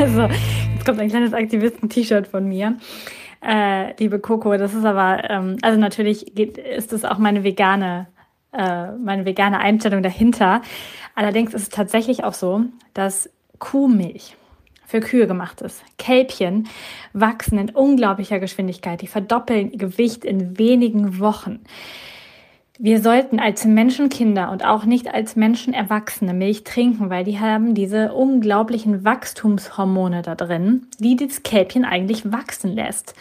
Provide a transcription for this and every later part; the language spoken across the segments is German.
So, jetzt kommt ein kleines Aktivisten-T-Shirt von mir. Äh, liebe Coco, das ist aber, ähm, also natürlich geht, ist das auch meine vegane, äh, meine vegane Einstellung dahinter. Allerdings ist es tatsächlich auch so, dass Kuhmilch für Kühe gemacht ist. Kälbchen wachsen in unglaublicher Geschwindigkeit. Die verdoppeln Gewicht in wenigen Wochen. Wir sollten als Menschenkinder und auch nicht als Menschenerwachsene Milch trinken, weil die haben diese unglaublichen Wachstumshormone da drin, die das Kälbchen eigentlich wachsen lässt.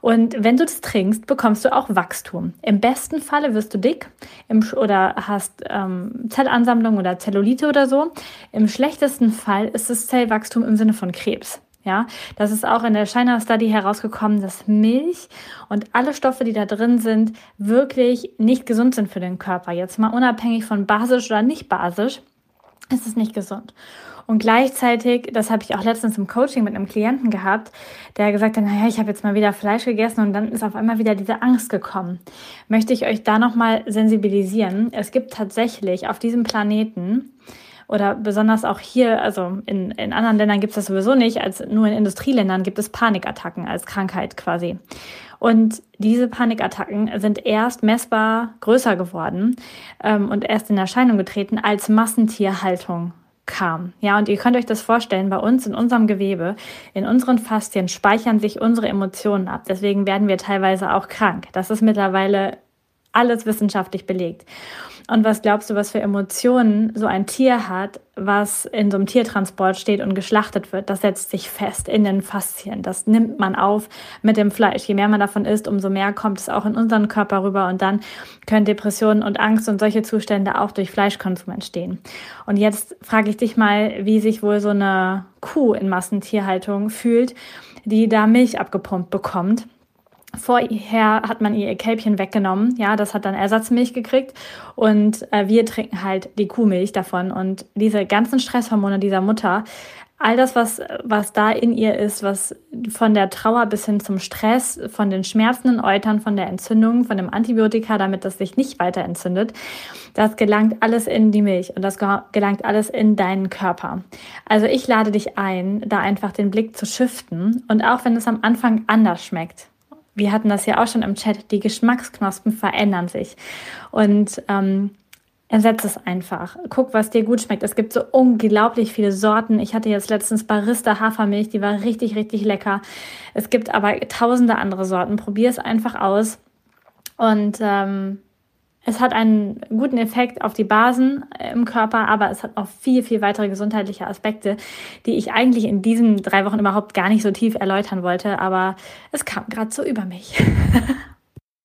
Und wenn du das trinkst, bekommst du auch Wachstum. Im besten Falle wirst du dick im, oder hast ähm, Zellansammlung oder Zellulite oder so. Im schlechtesten Fall ist es Zellwachstum im Sinne von Krebs. Ja, das ist auch in der China Study herausgekommen, dass Milch und alle Stoffe, die da drin sind, wirklich nicht gesund sind für den Körper. Jetzt mal unabhängig von basisch oder nicht basisch, ist es nicht gesund. Und gleichzeitig, das habe ich auch letztens im Coaching mit einem Klienten gehabt, der gesagt hat, naja, ich habe jetzt mal wieder Fleisch gegessen und dann ist auf einmal wieder diese Angst gekommen. Möchte ich euch da nochmal sensibilisieren. Es gibt tatsächlich auf diesem Planeten oder besonders auch hier, also in, in anderen Ländern gibt es das sowieso nicht, als nur in Industrieländern gibt es Panikattacken als Krankheit quasi. Und diese Panikattacken sind erst messbar größer geworden ähm, und erst in Erscheinung getreten, als Massentierhaltung kam. Ja, und ihr könnt euch das vorstellen, bei uns in unserem Gewebe, in unseren Faszien speichern sich unsere Emotionen ab. Deswegen werden wir teilweise auch krank. Das ist mittlerweile alles wissenschaftlich belegt. Und was glaubst du, was für Emotionen so ein Tier hat, was in so einem Tiertransport steht und geschlachtet wird? Das setzt sich fest in den Faszien. Das nimmt man auf mit dem Fleisch. Je mehr man davon isst, umso mehr kommt es auch in unseren Körper rüber und dann können Depressionen und Angst und solche Zustände auch durch Fleischkonsum entstehen. Und jetzt frage ich dich mal, wie sich wohl so eine Kuh in Massentierhaltung fühlt, die da Milch abgepumpt bekommt Vorher hat man ihr Kälbchen weggenommen, ja, das hat dann Ersatzmilch gekriegt. Und äh, wir trinken halt die Kuhmilch davon. Und diese ganzen Stresshormone dieser Mutter, all das, was, was da in ihr ist, was von der Trauer bis hin zum Stress, von den schmerzenden Eutern, von der Entzündung, von dem Antibiotika, damit das sich nicht weiter entzündet, das gelangt alles in die Milch. Und das gelangt alles in deinen Körper. Also ich lade dich ein, da einfach den Blick zu shiften. Und auch wenn es am Anfang anders schmeckt, wir hatten das ja auch schon im Chat, die Geschmacksknospen verändern sich. Und ähm, ersetze es einfach. Guck, was dir gut schmeckt. Es gibt so unglaublich viele Sorten. Ich hatte jetzt letztens Barista Hafermilch, die war richtig, richtig lecker. Es gibt aber tausende andere Sorten. Probier es einfach aus. Und ähm, es hat einen guten Effekt auf die Basen äh, im Körper, aber es hat noch viel, viel weitere gesundheitliche Aspekte, die ich eigentlich in diesen drei Wochen überhaupt gar nicht so tief erläutern wollte, aber es kam gerade so über mich.